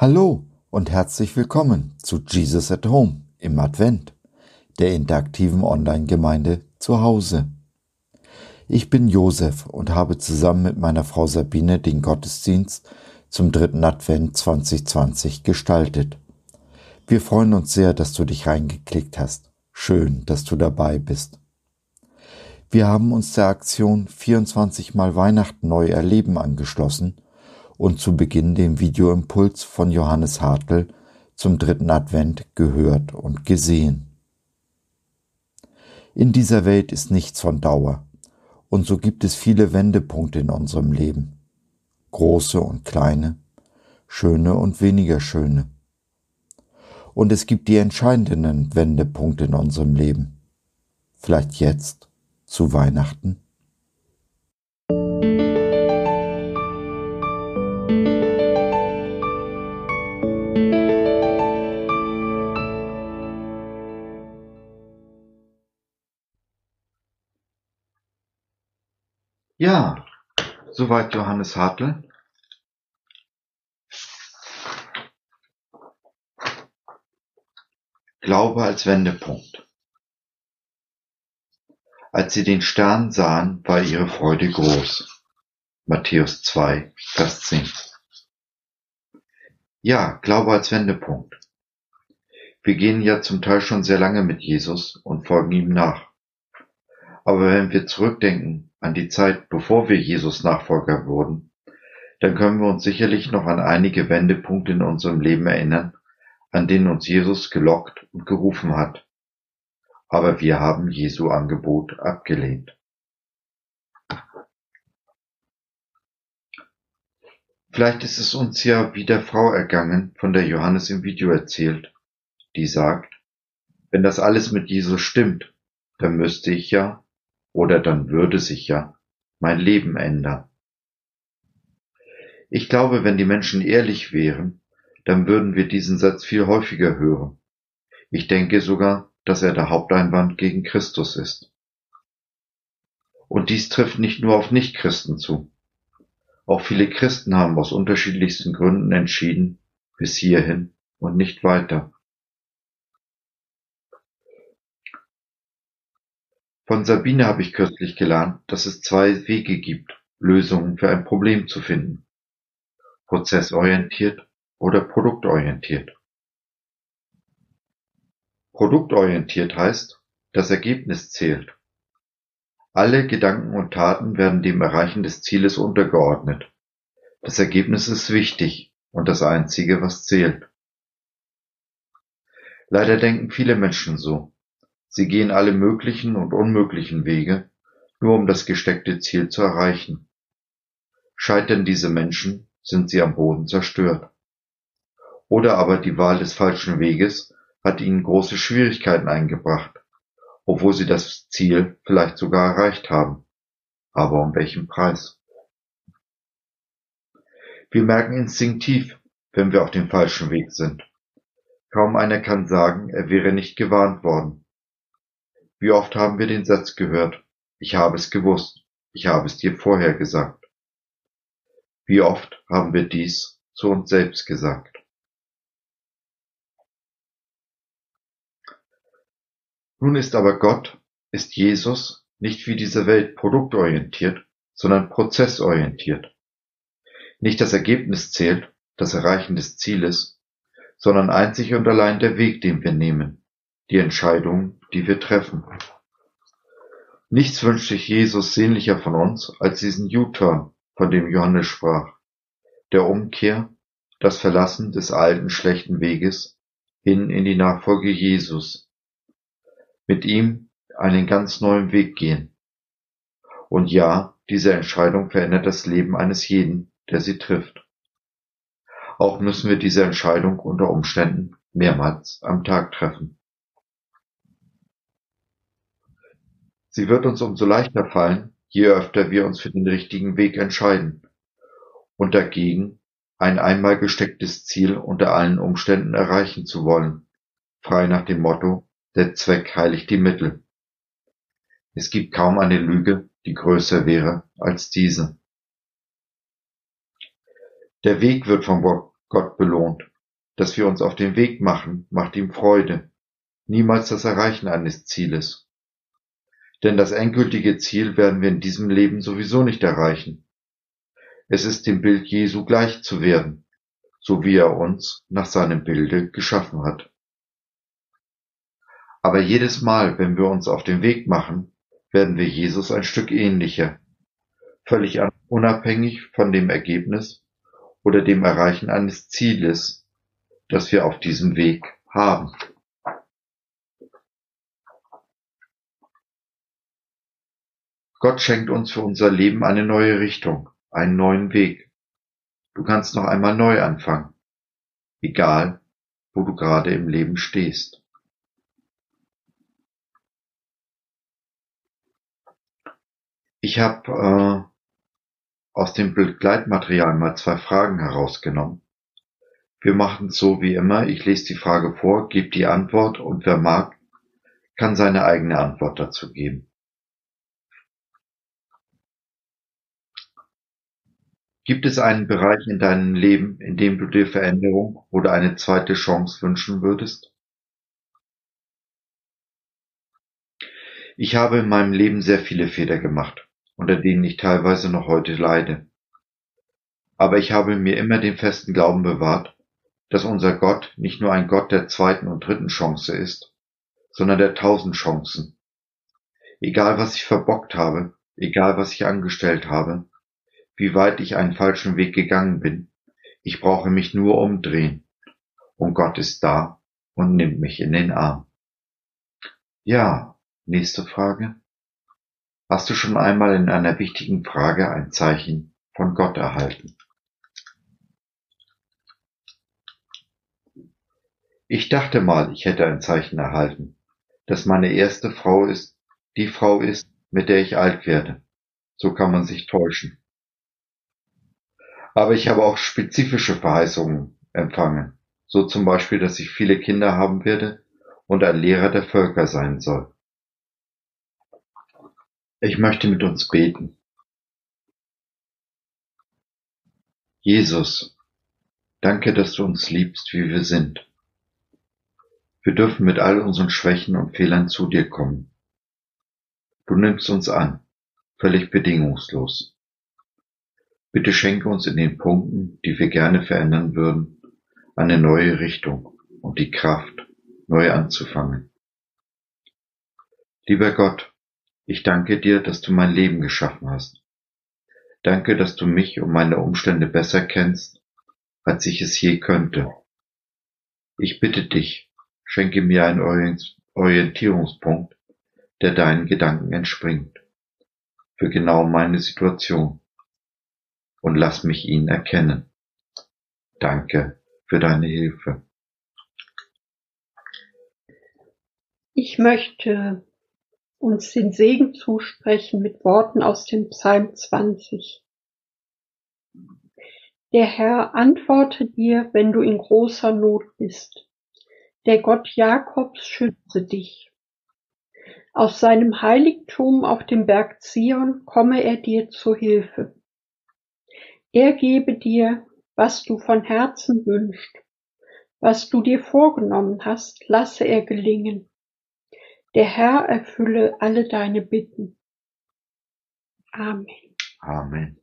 Hallo und herzlich willkommen zu Jesus at Home im Advent, der interaktiven Online-Gemeinde zu Hause. Ich bin Josef und habe zusammen mit meiner Frau Sabine den Gottesdienst zum dritten Advent 2020 gestaltet. Wir freuen uns sehr, dass du dich reingeklickt hast. Schön, dass du dabei bist. Wir haben uns der Aktion 24 mal Weihnachten neu erleben angeschlossen und zu Beginn den Videoimpuls von Johannes Hartl zum dritten Advent gehört und gesehen. In dieser Welt ist nichts von Dauer, und so gibt es viele Wendepunkte in unserem Leben, große und kleine, schöne und weniger schöne. Und es gibt die entscheidenden Wendepunkte in unserem Leben. Vielleicht jetzt, zu Weihnachten? Ja, soweit Johannes Hartl. Glaube als Wendepunkt. Als sie den Stern sahen, war ihre Freude groß. Matthäus 2, Vers 10. Ja, Glaube als Wendepunkt. Wir gehen ja zum Teil schon sehr lange mit Jesus und folgen ihm nach. Aber wenn wir zurückdenken an die Zeit, bevor wir Jesus Nachfolger wurden, dann können wir uns sicherlich noch an einige Wendepunkte in unserem Leben erinnern, an denen uns Jesus gelockt und gerufen hat. Aber wir haben Jesu Angebot abgelehnt. Vielleicht ist es uns ja wie der Frau ergangen, von der Johannes im Video erzählt, die sagt, wenn das alles mit Jesus stimmt, dann müsste ich ja, oder dann würde sich ja mein Leben ändern. Ich glaube, wenn die Menschen ehrlich wären, dann würden wir diesen Satz viel häufiger hören. Ich denke sogar, dass er der Haupteinwand gegen Christus ist. Und dies trifft nicht nur auf Nichtchristen zu. Auch viele Christen haben aus unterschiedlichsten Gründen entschieden, bis hierhin und nicht weiter. Von Sabine habe ich kürzlich gelernt, dass es zwei Wege gibt, Lösungen für ein Problem zu finden. Prozessorientiert oder produktorientiert. Produktorientiert heißt, das Ergebnis zählt. Alle Gedanken und Taten werden dem Erreichen des Zieles untergeordnet. Das Ergebnis ist wichtig und das Einzige, was zählt. Leider denken viele Menschen so. Sie gehen alle möglichen und unmöglichen Wege, nur um das gesteckte Ziel zu erreichen. Scheitern diese Menschen, sind sie am Boden zerstört. Oder aber die Wahl des falschen Weges hat ihnen große Schwierigkeiten eingebracht, obwohl sie das Ziel vielleicht sogar erreicht haben. Aber um welchen Preis? Wir merken instinktiv, wenn wir auf dem falschen Weg sind. Kaum einer kann sagen, er wäre nicht gewarnt worden. Wie oft haben wir den Satz gehört, ich habe es gewusst, ich habe es dir vorher gesagt. Wie oft haben wir dies zu uns selbst gesagt. Nun ist aber Gott, ist Jesus nicht wie diese Welt produktorientiert, sondern prozessorientiert. Nicht das Ergebnis zählt, das Erreichen des Zieles, sondern einzig und allein der Weg, den wir nehmen, die Entscheidungen, die wir treffen. Nichts wünscht sich Jesus sehnlicher von uns als diesen U-Turn, von dem Johannes sprach, der Umkehr, das Verlassen des alten schlechten Weges hin in die Nachfolge Jesus, mit ihm einen ganz neuen Weg gehen. Und ja, diese Entscheidung verändert das Leben eines jeden, der sie trifft. Auch müssen wir diese Entscheidung unter Umständen mehrmals am Tag treffen. Sie wird uns umso leichter fallen, je öfter wir uns für den richtigen Weg entscheiden und dagegen ein einmal gestecktes Ziel unter allen Umständen erreichen zu wollen, frei nach dem Motto Der Zweck heiligt die Mittel. Es gibt kaum eine Lüge, die größer wäre als diese. Der Weg wird von Gott belohnt dass wir uns auf den Weg machen, macht ihm Freude, niemals das Erreichen eines Zieles. Denn das endgültige Ziel werden wir in diesem Leben sowieso nicht erreichen. Es ist dem Bild Jesu gleich zu werden, so wie er uns nach seinem Bilde geschaffen hat. Aber jedes Mal, wenn wir uns auf den Weg machen, werden wir Jesus ein Stück ähnlicher, völlig unabhängig von dem Ergebnis oder dem Erreichen eines Zieles, das wir auf diesem Weg haben. Gott schenkt uns für unser Leben eine neue Richtung, einen neuen Weg. Du kannst noch einmal neu anfangen, egal wo du gerade im Leben stehst. Ich habe äh, aus dem Begleitmaterial mal zwei Fragen herausgenommen. Wir machen es so wie immer. Ich lese die Frage vor, gebe die Antwort und wer mag, kann seine eigene Antwort dazu geben. Gibt es einen Bereich in deinem Leben, in dem du dir Veränderung oder eine zweite Chance wünschen würdest? Ich habe in meinem Leben sehr viele Fehler gemacht, unter denen ich teilweise noch heute leide. Aber ich habe mir immer den festen Glauben bewahrt, dass unser Gott nicht nur ein Gott der zweiten und dritten Chance ist, sondern der tausend Chancen. Egal was ich verbockt habe, egal was ich angestellt habe, wie weit ich einen falschen Weg gegangen bin. Ich brauche mich nur umdrehen. Und Gott ist da und nimmt mich in den Arm. Ja, nächste Frage. Hast du schon einmal in einer wichtigen Frage ein Zeichen von Gott erhalten? Ich dachte mal, ich hätte ein Zeichen erhalten, dass meine erste Frau ist, die Frau ist, mit der ich alt werde. So kann man sich täuschen. Aber ich habe auch spezifische Verheißungen empfangen, so zum Beispiel, dass ich viele Kinder haben werde und ein Lehrer der Völker sein soll. Ich möchte mit uns beten. Jesus, danke, dass du uns liebst, wie wir sind. Wir dürfen mit all unseren Schwächen und Fehlern zu dir kommen. Du nimmst uns an, völlig bedingungslos. Bitte schenke uns in den Punkten, die wir gerne verändern würden, eine neue Richtung und die Kraft, neu anzufangen. Lieber Gott, ich danke dir, dass du mein Leben geschaffen hast. Danke, dass du mich und meine Umstände besser kennst, als ich es je könnte. Ich bitte dich, schenke mir einen Orientierungspunkt, der deinen Gedanken entspringt, für genau meine Situation und lass mich ihn erkennen. Danke für deine Hilfe. Ich möchte uns den Segen zusprechen mit Worten aus dem Psalm 20. Der Herr antworte dir, wenn du in großer Not bist. Der Gott Jakobs schütze dich. Aus seinem Heiligtum auf dem Berg Zion komme er dir zu Hilfe. Er gebe dir, was du von Herzen wünschst. Was du dir vorgenommen hast, lasse er gelingen. Der Herr erfülle alle deine Bitten. Amen. Amen.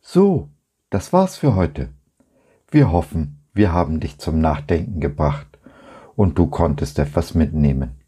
So, das war's für heute. Wir hoffen, wir haben dich zum Nachdenken gebracht und du konntest etwas mitnehmen.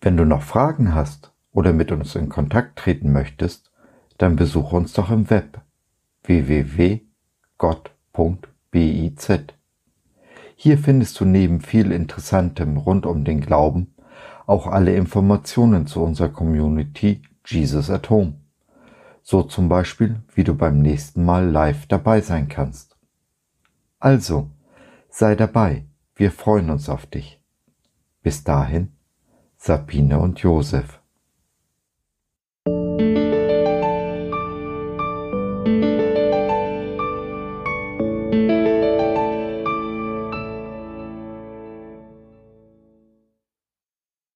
Wenn du noch Fragen hast oder mit uns in Kontakt treten möchtest, dann besuche uns doch im Web www.gott.biz. Hier findest du neben viel Interessantem rund um den Glauben auch alle Informationen zu unserer Community Jesus at Home. So zum Beispiel, wie du beim nächsten Mal live dabei sein kannst. Also, sei dabei, wir freuen uns auf dich. Bis dahin, Sabine und Josef.